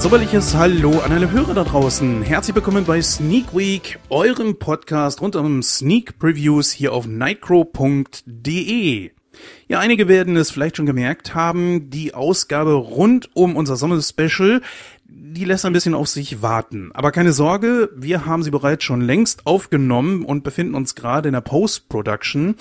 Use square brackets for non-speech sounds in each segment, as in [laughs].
Sommerliches Hallo an alle Hörer da draußen. Herzlich willkommen bei Sneak Week, eurem Podcast rund um Sneak Previews hier auf nightcrow.de. Ja, einige werden es vielleicht schon gemerkt haben, die Ausgabe rund um unser Sommer-Special, die lässt ein bisschen auf sich warten. Aber keine Sorge, wir haben sie bereits schon längst aufgenommen und befinden uns gerade in der Post-Production.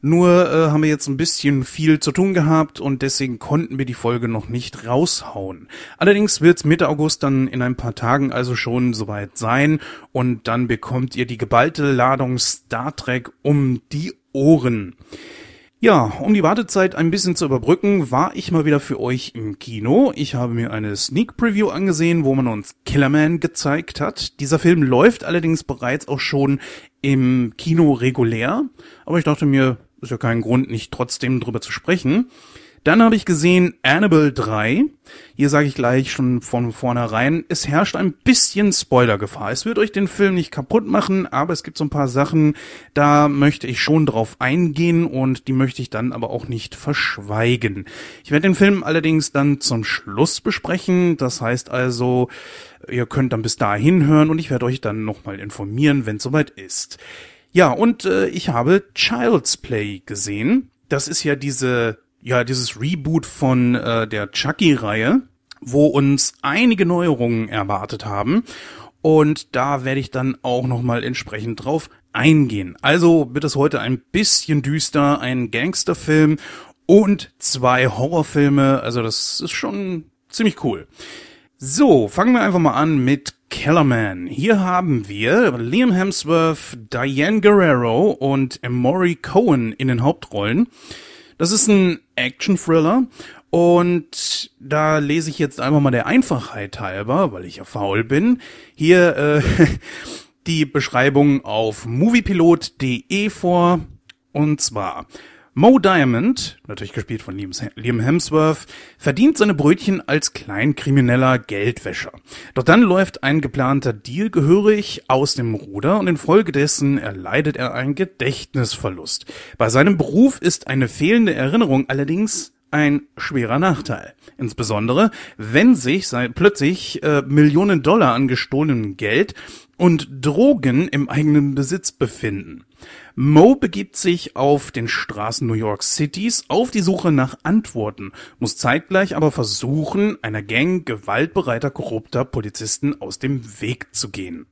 Nur äh, haben wir jetzt ein bisschen viel zu tun gehabt und deswegen konnten wir die Folge noch nicht raushauen. Allerdings wird's Mitte August dann in ein paar Tagen also schon soweit sein und dann bekommt ihr die geballte Ladung Star Trek um die Ohren. Ja, um die Wartezeit ein bisschen zu überbrücken, war ich mal wieder für euch im Kino. Ich habe mir eine Sneak Preview angesehen, wo man uns Killerman gezeigt hat. Dieser Film läuft allerdings bereits auch schon im Kino regulär, aber ich dachte mir, ist ja kein Grund, nicht trotzdem drüber zu sprechen. Dann habe ich gesehen Annabelle 3. Hier sage ich gleich schon von vornherein, es herrscht ein bisschen Spoilergefahr. Es wird euch den Film nicht kaputt machen, aber es gibt so ein paar Sachen, da möchte ich schon drauf eingehen und die möchte ich dann aber auch nicht verschweigen. Ich werde den Film allerdings dann zum Schluss besprechen. Das heißt also, ihr könnt dann bis dahin hören und ich werde euch dann nochmal informieren, wenn es soweit ist. Ja, und äh, ich habe Child's Play gesehen. Das ist ja diese ja dieses Reboot von äh, der Chucky-Reihe, wo uns einige Neuerungen erwartet haben. Und da werde ich dann auch nochmal entsprechend drauf eingehen. Also wird es heute ein bisschen düster, ein Gangsterfilm und zwei Horrorfilme. Also das ist schon ziemlich cool. So, fangen wir einfach mal an mit Kellerman. Hier haben wir Liam Hemsworth, Diane Guerrero und Emory Cohen in den Hauptrollen. Das ist ein Action-Thriller und da lese ich jetzt einfach mal der Einfachheit halber, weil ich ja faul bin, hier äh, [laughs] die Beschreibung auf moviepilot.de vor. Und zwar Mo Diamond, natürlich gespielt von Liam Hemsworth, verdient seine Brötchen als kleinkrimineller Geldwäscher. Doch dann läuft ein geplanter Deal gehörig aus dem Ruder und infolgedessen erleidet er einen Gedächtnisverlust. Bei seinem Beruf ist eine fehlende Erinnerung allerdings ein schwerer Nachteil. Insbesondere, wenn sich plötzlich äh, Millionen Dollar an gestohlenem Geld und Drogen im eigenen Besitz befinden. Mo begibt sich auf den Straßen New York Cities auf die Suche nach Antworten, muss zeitgleich aber versuchen, einer Gang gewaltbereiter, korrupter Polizisten aus dem Weg zu gehen.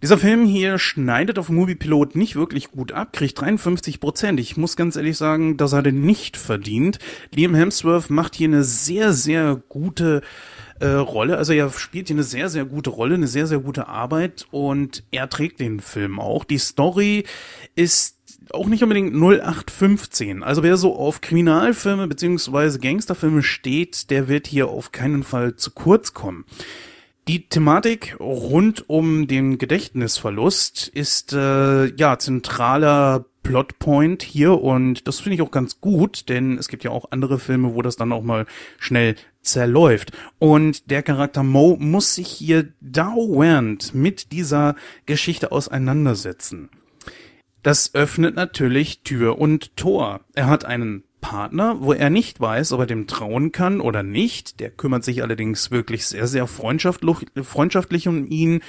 Dieser Film hier schneidet auf Moviepilot nicht wirklich gut ab, kriegt 53 Prozent. Ich muss ganz ehrlich sagen, das hat er nicht verdient. Liam Hemsworth macht hier eine sehr, sehr gute äh, Rolle. Also er spielt hier eine sehr, sehr gute Rolle, eine sehr, sehr gute Arbeit und er trägt den Film auch. Die Story ist auch nicht unbedingt 0815. Also wer so auf Kriminalfilme beziehungsweise Gangsterfilme steht, der wird hier auf keinen Fall zu kurz kommen. Die Thematik rund um den Gedächtnisverlust ist äh, ja zentraler Plotpoint hier und das finde ich auch ganz gut, denn es gibt ja auch andere Filme, wo das dann auch mal schnell zerläuft. Und der Charakter Mo muss sich hier dauernd mit dieser Geschichte auseinandersetzen. Das öffnet natürlich Tür und Tor. Er hat einen Partner, wo er nicht weiß, ob er dem trauen kann oder nicht. Der kümmert sich allerdings wirklich sehr, sehr freundschaftlich, freundschaftlich um ihn.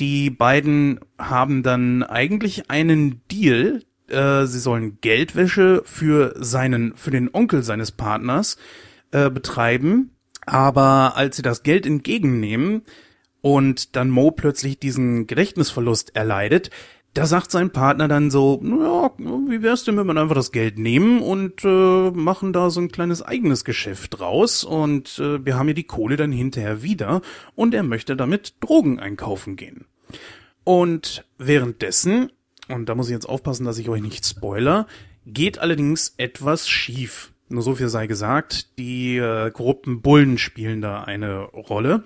Die beiden haben dann eigentlich einen Deal. Äh, sie sollen Geldwäsche für seinen, für den Onkel seines Partners äh, betreiben. Aber als sie das Geld entgegennehmen und dann Mo plötzlich diesen Gedächtnisverlust erleidet, da sagt sein Partner dann so, ja, wie wär's denn, wenn wir einfach das Geld nehmen und äh, machen da so ein kleines eigenes Geschäft draus und äh, wir haben ja die Kohle dann hinterher wieder und er möchte damit Drogen einkaufen gehen. Und währenddessen, und da muss ich jetzt aufpassen, dass ich euch nicht spoiler, geht allerdings etwas schief. Nur so viel sei gesagt, die äh, korrupten Bullen spielen da eine Rolle.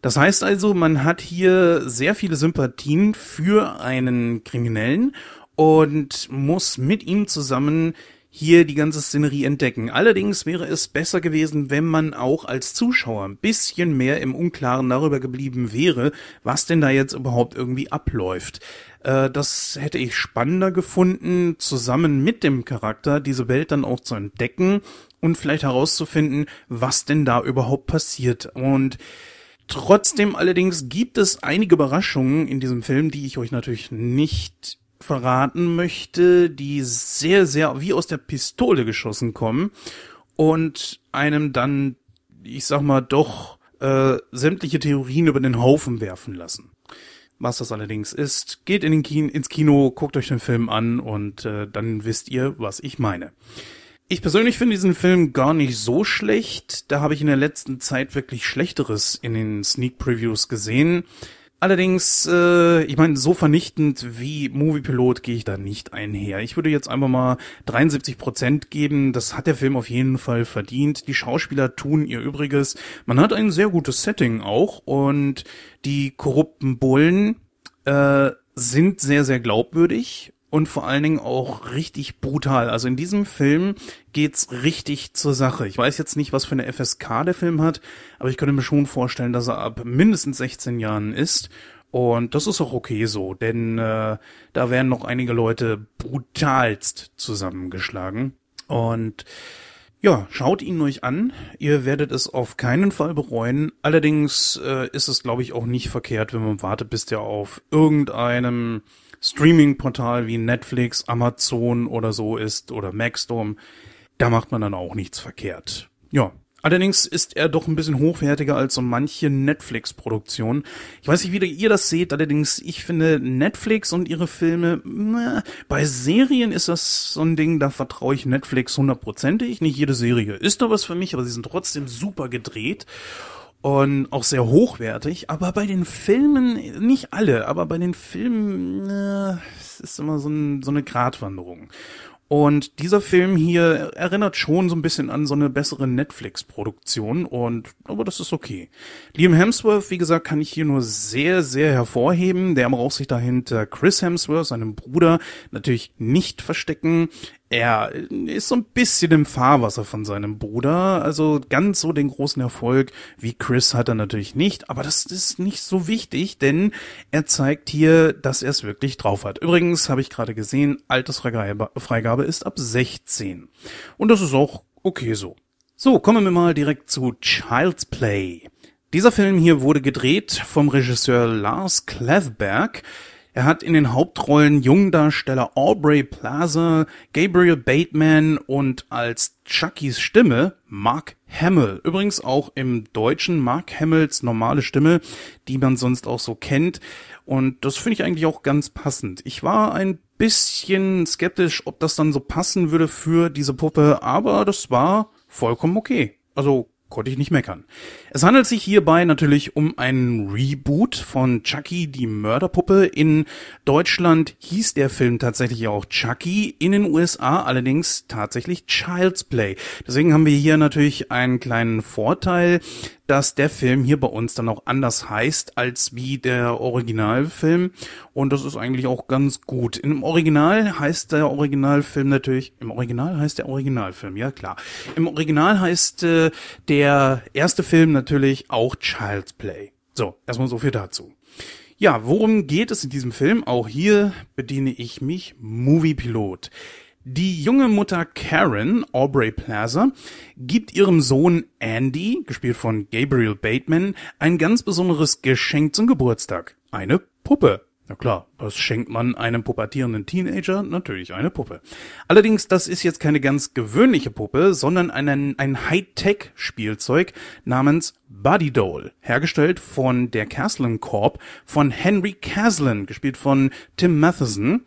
Das heißt also, man hat hier sehr viele Sympathien für einen Kriminellen und muss mit ihm zusammen hier die ganze Szenerie entdecken. Allerdings wäre es besser gewesen, wenn man auch als Zuschauer ein bisschen mehr im Unklaren darüber geblieben wäre, was denn da jetzt überhaupt irgendwie abläuft. Äh, das hätte ich spannender gefunden, zusammen mit dem Charakter diese Welt dann auch zu entdecken und vielleicht herauszufinden, was denn da überhaupt passiert. Und trotzdem allerdings gibt es einige Überraschungen in diesem Film, die ich euch natürlich nicht verraten möchte, die sehr, sehr wie aus der Pistole geschossen kommen und einem dann, ich sag mal, doch äh, sämtliche Theorien über den Haufen werfen lassen. Was das allerdings ist, geht in den Kino, ins Kino, guckt euch den Film an und äh, dann wisst ihr, was ich meine. Ich persönlich finde diesen Film gar nicht so schlecht. Da habe ich in der letzten Zeit wirklich Schlechteres in den Sneak Previews gesehen. Allerdings, äh, ich meine, so vernichtend wie Moviepilot gehe ich da nicht einher. Ich würde jetzt einfach mal 73 Prozent geben. Das hat der Film auf jeden Fall verdient. Die Schauspieler tun ihr Übriges. Man hat ein sehr gutes Setting auch und die korrupten Bullen äh, sind sehr, sehr glaubwürdig und vor allen Dingen auch richtig brutal. Also in diesem Film geht's richtig zur Sache. Ich weiß jetzt nicht, was für eine FSK der Film hat, aber ich könnte mir schon vorstellen, dass er ab mindestens 16 Jahren ist. Und das ist auch okay so, denn äh, da werden noch einige Leute brutalst zusammengeschlagen. Und ja, schaut ihn euch an. Ihr werdet es auf keinen Fall bereuen. Allerdings äh, ist es, glaube ich, auch nicht verkehrt, wenn man wartet, bis der auf irgendeinem Streaming-Portal wie Netflix, Amazon oder so ist oder Maxstorm, da macht man dann auch nichts verkehrt. Ja. Allerdings ist er doch ein bisschen hochwertiger als so manche Netflix-Produktion. Ich weiß nicht, wie ihr das seht, allerdings ich finde Netflix und ihre Filme, na, bei Serien ist das so ein Ding, da vertraue ich Netflix hundertprozentig. Nicht jede Serie ist da was für mich, aber sie sind trotzdem super gedreht und auch sehr hochwertig, aber bei den Filmen, nicht alle, aber bei den Filmen, äh, es ist immer so, ein, so eine Gratwanderung. Und dieser Film hier erinnert schon so ein bisschen an so eine bessere Netflix-Produktion und, aber das ist okay. Liam Hemsworth, wie gesagt, kann ich hier nur sehr, sehr hervorheben. Der braucht sich dahinter Chris Hemsworth, seinem Bruder, natürlich nicht verstecken. Er ist so ein bisschen im Fahrwasser von seinem Bruder, also ganz so den großen Erfolg wie Chris hat er natürlich nicht, aber das ist nicht so wichtig, denn er zeigt hier, dass er es wirklich drauf hat. Übrigens habe ich gerade gesehen, Altersfreigabe ist ab 16 und das ist auch okay so. So, kommen wir mal direkt zu Child's Play. Dieser Film hier wurde gedreht vom Regisseur Lars Klevberg. Er hat in den Hauptrollen Jungdarsteller Aubrey Plaza, Gabriel Bateman und als Chuckys Stimme Mark Hamill. Übrigens auch im Deutschen Mark Hamills normale Stimme, die man sonst auch so kennt. Und das finde ich eigentlich auch ganz passend. Ich war ein bisschen skeptisch, ob das dann so passen würde für diese Puppe, aber das war vollkommen okay. Also konnte ich nicht meckern. Es handelt sich hierbei natürlich um einen Reboot von Chucky, die Mörderpuppe. In Deutschland hieß der Film tatsächlich auch Chucky, in den USA allerdings tatsächlich Child's Play. Deswegen haben wir hier natürlich einen kleinen Vorteil dass der Film hier bei uns dann auch anders heißt als wie der Originalfilm und das ist eigentlich auch ganz gut. Im Original heißt der Originalfilm natürlich, im Original heißt der Originalfilm, ja klar. Im Original heißt äh, der erste Film natürlich auch Child's Play. So, erstmal so viel dazu. Ja, worum geht es in diesem Film? Auch hier bediene ich mich Movie Pilot. Die junge Mutter Karen, Aubrey Plaza, gibt ihrem Sohn Andy, gespielt von Gabriel Bateman, ein ganz besonderes Geschenk zum Geburtstag. Eine Puppe. Na klar, was schenkt man einem pubertierenden Teenager? Natürlich eine Puppe. Allerdings, das ist jetzt keine ganz gewöhnliche Puppe, sondern einen, ein Hightech-Spielzeug namens Buddy Doll, hergestellt von der Caslin Corp von Henry Caslin, gespielt von Tim Matheson.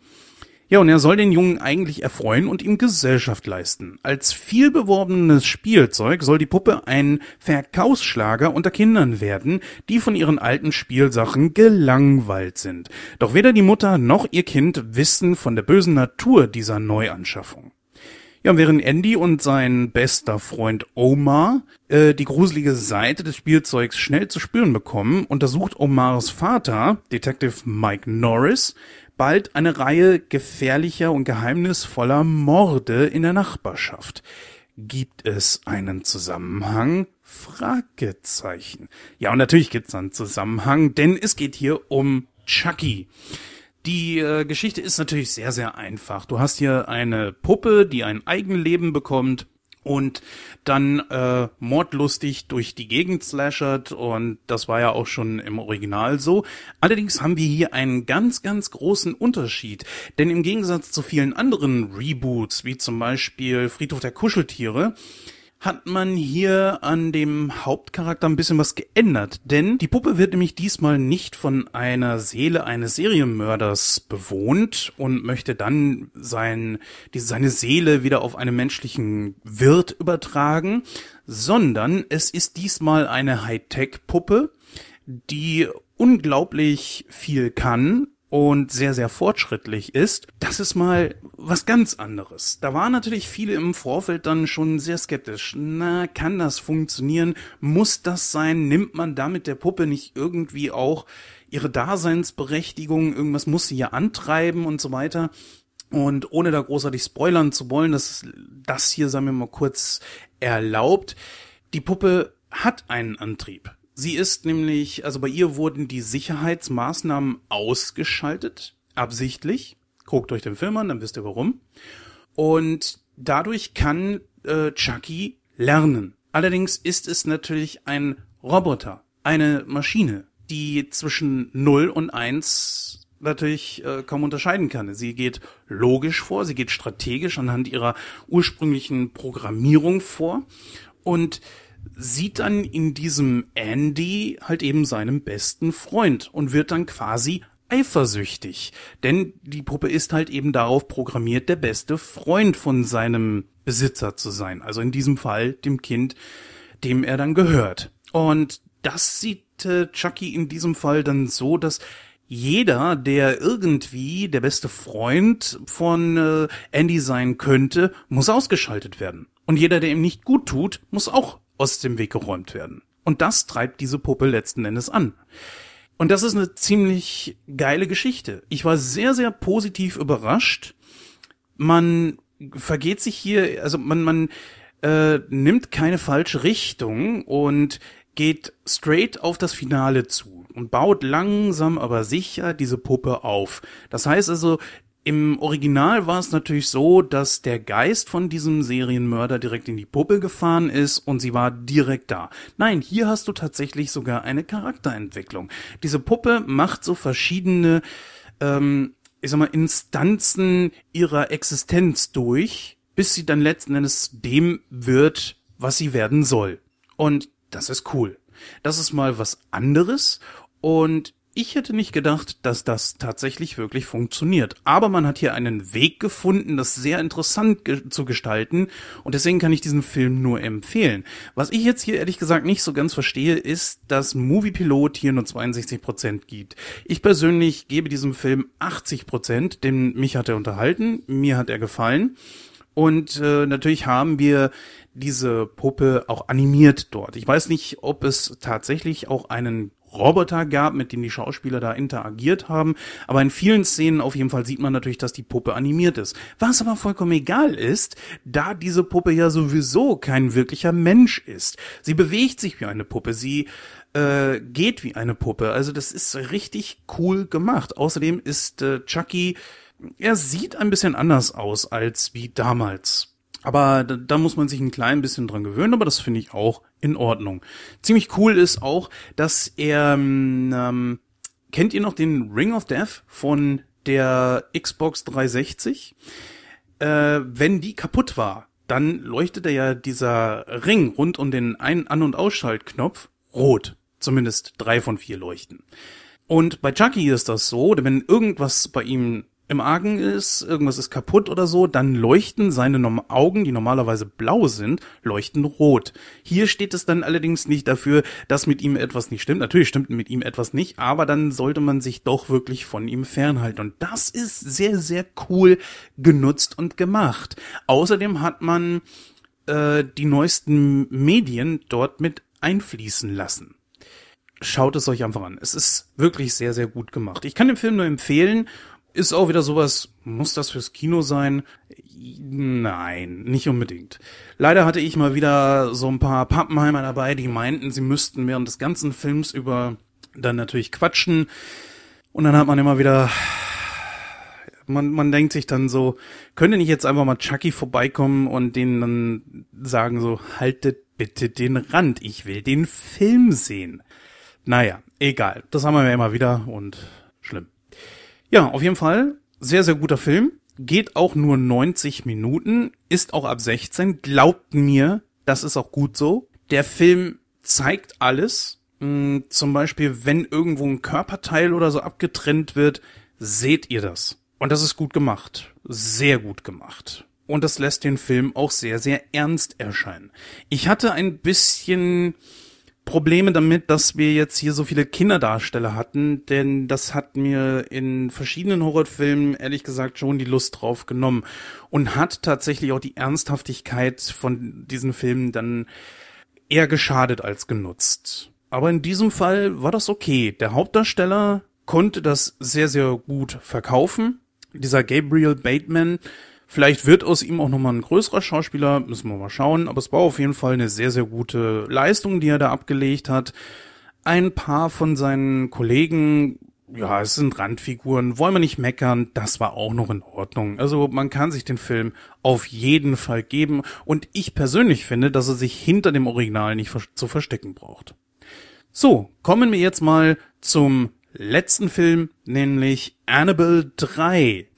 Ja, und er soll den Jungen eigentlich erfreuen und ihm Gesellschaft leisten. Als vielbeworbenes Spielzeug soll die Puppe ein Verkaufsschlager unter Kindern werden, die von ihren alten Spielsachen gelangweilt sind. Doch weder die Mutter noch ihr Kind wissen von der bösen Natur dieser Neuanschaffung. Ja, während Andy und sein bester Freund Omar äh, die gruselige Seite des Spielzeugs schnell zu spüren bekommen, untersucht Omars Vater, Detective Mike Norris, bald eine Reihe gefährlicher und geheimnisvoller Morde in der Nachbarschaft. Gibt es einen Zusammenhang? Fragezeichen. Ja, und natürlich gibt es einen Zusammenhang, denn es geht hier um Chucky. Die äh, Geschichte ist natürlich sehr, sehr einfach. Du hast hier eine Puppe, die ein Eigenleben bekommt und dann äh, mordlustig durch die Gegend slashert und das war ja auch schon im Original so. Allerdings haben wir hier einen ganz, ganz großen Unterschied, denn im Gegensatz zu vielen anderen Reboots, wie zum Beispiel Friedhof der Kuscheltiere, hat man hier an dem Hauptcharakter ein bisschen was geändert. Denn die Puppe wird nämlich diesmal nicht von einer Seele eines Serienmörders bewohnt und möchte dann sein, die, seine Seele wieder auf einen menschlichen Wirt übertragen, sondern es ist diesmal eine Hightech-Puppe, die unglaublich viel kann, und sehr, sehr fortschrittlich ist, das ist mal was ganz anderes. Da waren natürlich viele im Vorfeld dann schon sehr skeptisch. Na, kann das funktionieren? Muss das sein? Nimmt man damit der Puppe nicht irgendwie auch ihre Daseinsberechtigung? Irgendwas muss sie ja antreiben und so weiter. Und ohne da großartig spoilern zu wollen, dass das hier, sagen wir mal kurz, erlaubt. Die Puppe hat einen Antrieb. Sie ist nämlich, also bei ihr wurden die Sicherheitsmaßnahmen ausgeschaltet, absichtlich. Guckt euch den Film an, dann wisst ihr warum. Und dadurch kann äh, Chucky lernen. Allerdings ist es natürlich ein Roboter, eine Maschine, die zwischen 0 und 1 natürlich äh, kaum unterscheiden kann. Sie geht logisch vor, sie geht strategisch anhand ihrer ursprünglichen Programmierung vor und sieht dann in diesem Andy halt eben seinen besten Freund und wird dann quasi eifersüchtig. Denn die Puppe ist halt eben darauf programmiert, der beste Freund von seinem Besitzer zu sein. Also in diesem Fall dem Kind, dem er dann gehört. Und das sieht äh, Chucky in diesem Fall dann so, dass jeder, der irgendwie der beste Freund von äh, Andy sein könnte, muss ausgeschaltet werden. Und jeder, der ihm nicht gut tut, muss auch aus dem Weg geräumt werden. Und das treibt diese Puppe letzten Endes an. Und das ist eine ziemlich geile Geschichte. Ich war sehr, sehr positiv überrascht. Man vergeht sich hier, also man, man äh, nimmt keine falsche Richtung und geht straight auf das Finale zu und baut langsam aber sicher diese Puppe auf. Das heißt also, im Original war es natürlich so, dass der Geist von diesem Serienmörder direkt in die Puppe gefahren ist und sie war direkt da. Nein, hier hast du tatsächlich sogar eine Charakterentwicklung. Diese Puppe macht so verschiedene, ähm, ich sag mal, Instanzen ihrer Existenz durch, bis sie dann letzten Endes dem wird, was sie werden soll. Und das ist cool. Das ist mal was anderes und ich hätte nicht gedacht, dass das tatsächlich wirklich funktioniert. Aber man hat hier einen Weg gefunden, das sehr interessant ge zu gestalten. Und deswegen kann ich diesen Film nur empfehlen. Was ich jetzt hier ehrlich gesagt nicht so ganz verstehe, ist, dass Movie Pilot hier nur 62 Prozent gibt. Ich persönlich gebe diesem Film 80 Prozent, denn mich hat er unterhalten, mir hat er gefallen. Und äh, natürlich haben wir diese Puppe auch animiert dort. Ich weiß nicht, ob es tatsächlich auch einen Roboter gab, mit dem die Schauspieler da interagiert haben. Aber in vielen Szenen auf jeden Fall sieht man natürlich, dass die Puppe animiert ist. Was aber vollkommen egal ist, da diese Puppe ja sowieso kein wirklicher Mensch ist. Sie bewegt sich wie eine Puppe, sie äh, geht wie eine Puppe. Also das ist richtig cool gemacht. Außerdem ist äh, Chucky, er sieht ein bisschen anders aus als wie damals. Aber da, da muss man sich ein klein bisschen dran gewöhnen, aber das finde ich auch in Ordnung. Ziemlich cool ist auch, dass er, ähm, ähm, kennt ihr noch den Ring of Death von der Xbox 360? Äh, wenn die kaputt war, dann leuchtete ja dieser Ring rund um den Ein-, An- und Ausschaltknopf rot. Zumindest drei von vier leuchten. Und bei Chucky ist das so, wenn irgendwas bei ihm im Argen ist, irgendwas ist kaputt oder so, dann leuchten seine Augen, die normalerweise blau sind, leuchten rot. Hier steht es dann allerdings nicht dafür, dass mit ihm etwas nicht stimmt. Natürlich stimmt mit ihm etwas nicht, aber dann sollte man sich doch wirklich von ihm fernhalten. Und das ist sehr, sehr cool genutzt und gemacht. Außerdem hat man äh, die neuesten Medien dort mit einfließen lassen schaut es euch einfach an. Es ist wirklich sehr, sehr gut gemacht. Ich kann den Film nur empfehlen ist auch wieder sowas, muss das fürs Kino sein? Nein, nicht unbedingt. Leider hatte ich mal wieder so ein paar Pappenheimer dabei, die meinten, sie müssten während des ganzen Films über dann natürlich quatschen. Und dann hat man immer wieder Man, man denkt sich dann so, könnte nicht jetzt einfach mal Chucky vorbeikommen und denen dann sagen so, haltet bitte den Rand, ich will den Film sehen. Naja, egal. Das haben wir ja immer wieder und schlimm. Ja, auf jeden Fall, sehr, sehr guter Film. Geht auch nur 90 Minuten, ist auch ab 16. Glaubt mir, das ist auch gut so. Der Film zeigt alles. Hm, zum Beispiel, wenn irgendwo ein Körperteil oder so abgetrennt wird, seht ihr das. Und das ist gut gemacht. Sehr gut gemacht. Und das lässt den Film auch sehr, sehr ernst erscheinen. Ich hatte ein bisschen Probleme damit, dass wir jetzt hier so viele Kinderdarsteller hatten, denn das hat mir in verschiedenen Horrorfilmen ehrlich gesagt schon die Lust drauf genommen und hat tatsächlich auch die Ernsthaftigkeit von diesen Filmen dann eher geschadet als genutzt. Aber in diesem Fall war das okay. Der Hauptdarsteller konnte das sehr, sehr gut verkaufen dieser Gabriel Bateman, vielleicht wird aus ihm auch nochmal ein größerer Schauspieler, müssen wir mal schauen, aber es war auf jeden Fall eine sehr, sehr gute Leistung, die er da abgelegt hat. Ein paar von seinen Kollegen, ja, es sind Randfiguren, wollen wir nicht meckern, das war auch noch in Ordnung. Also man kann sich den Film auf jeden Fall geben und ich persönlich finde, dass er sich hinter dem Original nicht zu verstecken braucht. So, kommen wir jetzt mal zum letzten Film, nämlich Annabelle 3.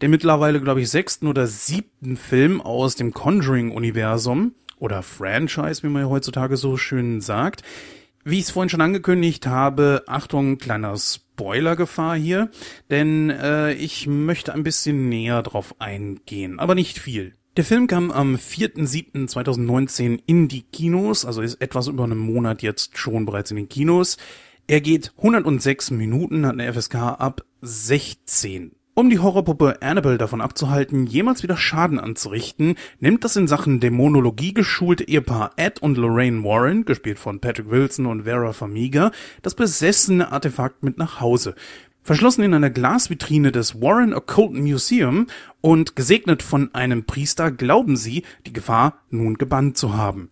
Der mittlerweile, glaube ich, sechsten oder siebten Film aus dem Conjuring-Universum oder Franchise, wie man ja heutzutage so schön sagt. Wie ich es vorhin schon angekündigt habe, Achtung, kleiner Spoilergefahr hier, denn äh, ich möchte ein bisschen näher drauf eingehen, aber nicht viel. Der Film kam am 4.7.2019 in die Kinos, also ist etwas über einen Monat jetzt schon bereits in den Kinos. Er geht 106 Minuten, hat eine FSK ab 16. Um die Horrorpuppe Annabelle davon abzuhalten, jemals wieder Schaden anzurichten, nimmt das in Sachen Dämonologie geschulte Ehepaar Ed und Lorraine Warren, gespielt von Patrick Wilson und Vera Farmiga, das besessene Artefakt mit nach Hause. Verschlossen in einer Glasvitrine des Warren Occult Museum und gesegnet von einem Priester glauben sie, die Gefahr nun gebannt zu haben.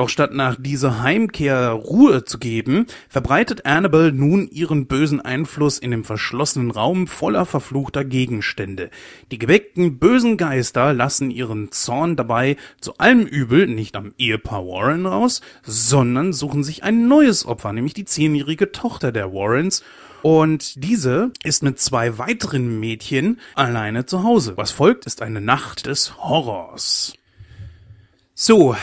Doch statt nach dieser Heimkehr Ruhe zu geben, verbreitet Annabelle nun ihren bösen Einfluss in dem verschlossenen Raum voller verfluchter Gegenstände. Die geweckten bösen Geister lassen ihren Zorn dabei zu allem Übel nicht am Ehepaar Warren raus, sondern suchen sich ein neues Opfer, nämlich die zehnjährige Tochter der Warrens, und diese ist mit zwei weiteren Mädchen alleine zu Hause. Was folgt, ist eine Nacht des Horrors. So,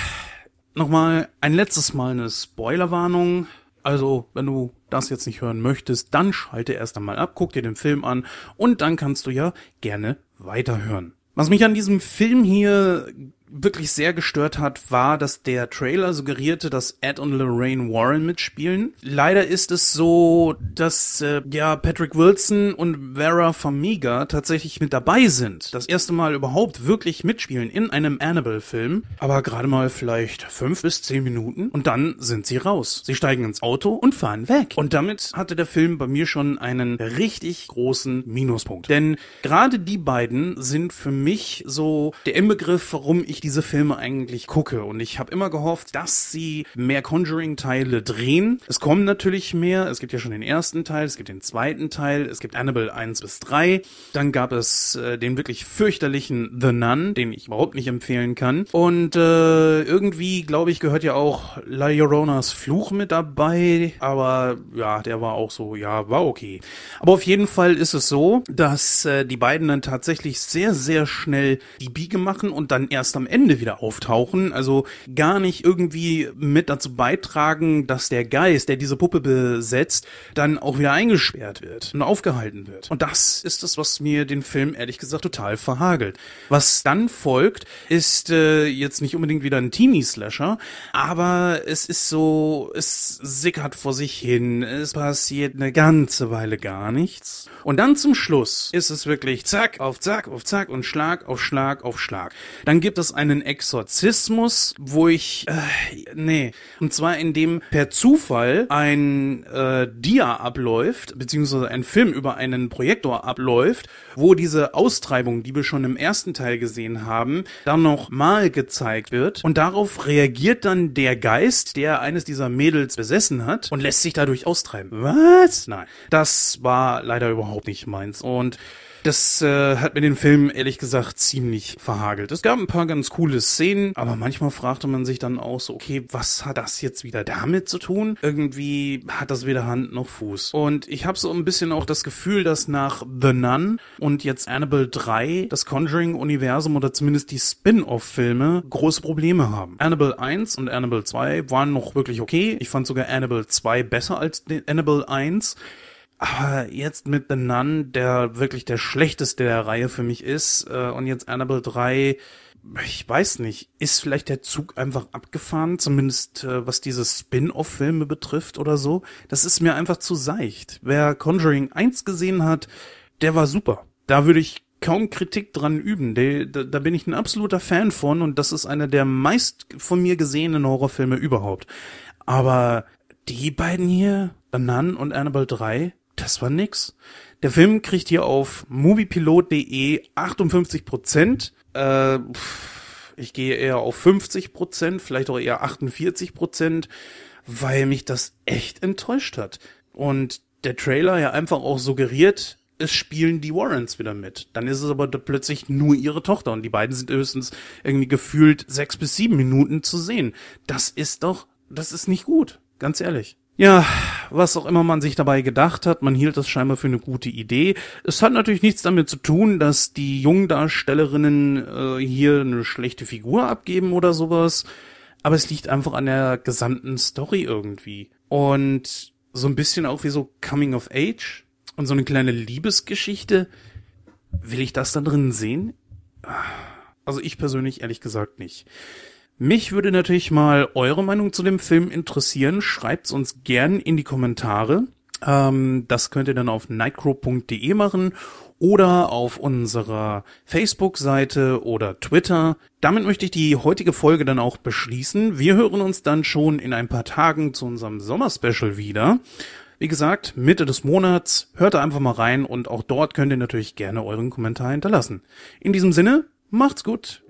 Nochmal ein letztes Mal eine Spoilerwarnung. Also, wenn du das jetzt nicht hören möchtest, dann schalte erst einmal ab, guck dir den Film an und dann kannst du ja gerne weiterhören. Was mich an diesem Film hier wirklich sehr gestört hat, war, dass der Trailer suggerierte, dass Ed und Lorraine Warren mitspielen. Leider ist es so, dass äh, ja Patrick Wilson und Vera Farmiga tatsächlich mit dabei sind. Das erste Mal überhaupt wirklich mitspielen in einem Annabelle-Film. Aber gerade mal vielleicht fünf bis zehn Minuten und dann sind sie raus. Sie steigen ins Auto und fahren weg. Und damit hatte der Film bei mir schon einen richtig großen Minuspunkt. Denn gerade die beiden sind für mich so der Inbegriff, warum ich ich diese Filme eigentlich gucke. Und ich habe immer gehofft, dass sie mehr Conjuring-Teile drehen. Es kommen natürlich mehr. Es gibt ja schon den ersten Teil, es gibt den zweiten Teil, es gibt Annabelle 1 bis 3. Dann gab es äh, den wirklich fürchterlichen The Nun, den ich überhaupt nicht empfehlen kann. Und äh, irgendwie, glaube ich, gehört ja auch La Lloronas Fluch mit dabei. Aber ja, der war auch so, ja, war okay. Aber auf jeden Fall ist es so, dass äh, die beiden dann tatsächlich sehr, sehr schnell die Biege machen und dann erst am Ende wieder auftauchen, also gar nicht irgendwie mit dazu beitragen, dass der Geist, der diese Puppe besetzt, dann auch wieder eingesperrt wird und aufgehalten wird. Und das ist das, was mir den Film ehrlich gesagt total verhagelt. Was dann folgt, ist äh, jetzt nicht unbedingt wieder ein Teenie-Slasher, aber es ist so, es sickert vor sich hin, es passiert eine ganze Weile gar nichts. Und dann zum Schluss ist es wirklich zack auf zack auf zack und Schlag auf Schlag auf Schlag. Dann gibt es einen Exorzismus, wo ich, äh, nee, und zwar in dem per Zufall ein äh, Dia abläuft, beziehungsweise ein Film über einen Projektor abläuft, wo diese Austreibung, die wir schon im ersten Teil gesehen haben, dann noch mal gezeigt wird und darauf reagiert dann der Geist, der eines dieser Mädels besessen hat und lässt sich dadurch austreiben. Was? Nein, das war leider überhaupt nicht meins und das äh, hat mir den Film ehrlich gesagt ziemlich verhagelt. Es gab ein paar ganz coole Szenen, aber manchmal fragte man sich dann auch so, okay, was hat das jetzt wieder damit zu tun? Irgendwie hat das weder Hand noch Fuß. Und ich habe so ein bisschen auch das Gefühl, dass nach The Nun und jetzt Annabelle 3 das Conjuring-Universum oder zumindest die Spin-off-Filme große Probleme haben. Annabelle 1 und Annabelle 2 waren noch wirklich okay. Ich fand sogar Annabelle 2 besser als Annabelle 1. Aber jetzt mit The Nun, der wirklich der schlechteste der Reihe für mich ist, äh, und jetzt Annabelle 3, ich weiß nicht, ist vielleicht der Zug einfach abgefahren, zumindest äh, was diese Spin-off-Filme betrifft oder so. Das ist mir einfach zu seicht. Wer Conjuring 1 gesehen hat, der war super. Da würde ich kaum Kritik dran üben. Da, da bin ich ein absoluter Fan von und das ist einer der meist von mir gesehenen Horrorfilme überhaupt. Aber die beiden hier, The Nun und Annabelle 3, das war nix. Der Film kriegt hier auf moviepilot.de 58 Prozent. Äh, ich gehe eher auf 50 Prozent, vielleicht auch eher 48 Prozent, weil mich das echt enttäuscht hat. Und der Trailer ja einfach auch suggeriert, es spielen die Warrens wieder mit. Dann ist es aber plötzlich nur ihre Tochter und die beiden sind höchstens irgendwie gefühlt sechs bis sieben Minuten zu sehen. Das ist doch, das ist nicht gut. Ganz ehrlich. Ja, was auch immer man sich dabei gedacht hat, man hielt das scheinbar für eine gute Idee. Es hat natürlich nichts damit zu tun, dass die Jungdarstellerinnen äh, hier eine schlechte Figur abgeben oder sowas, aber es liegt einfach an der gesamten Story irgendwie. Und so ein bisschen auch wie so Coming of Age und so eine kleine Liebesgeschichte. Will ich das da drin sehen? Also ich persönlich ehrlich gesagt nicht. Mich würde natürlich mal eure Meinung zu dem Film interessieren. Schreibt's uns gern in die Kommentare. Ähm, das könnt ihr dann auf nightcrow.de machen oder auf unserer Facebook-Seite oder Twitter. Damit möchte ich die heutige Folge dann auch beschließen. Wir hören uns dann schon in ein paar Tagen zu unserem Sommerspecial wieder. Wie gesagt, Mitte des Monats, hört da einfach mal rein und auch dort könnt ihr natürlich gerne euren Kommentar hinterlassen. In diesem Sinne, macht's gut.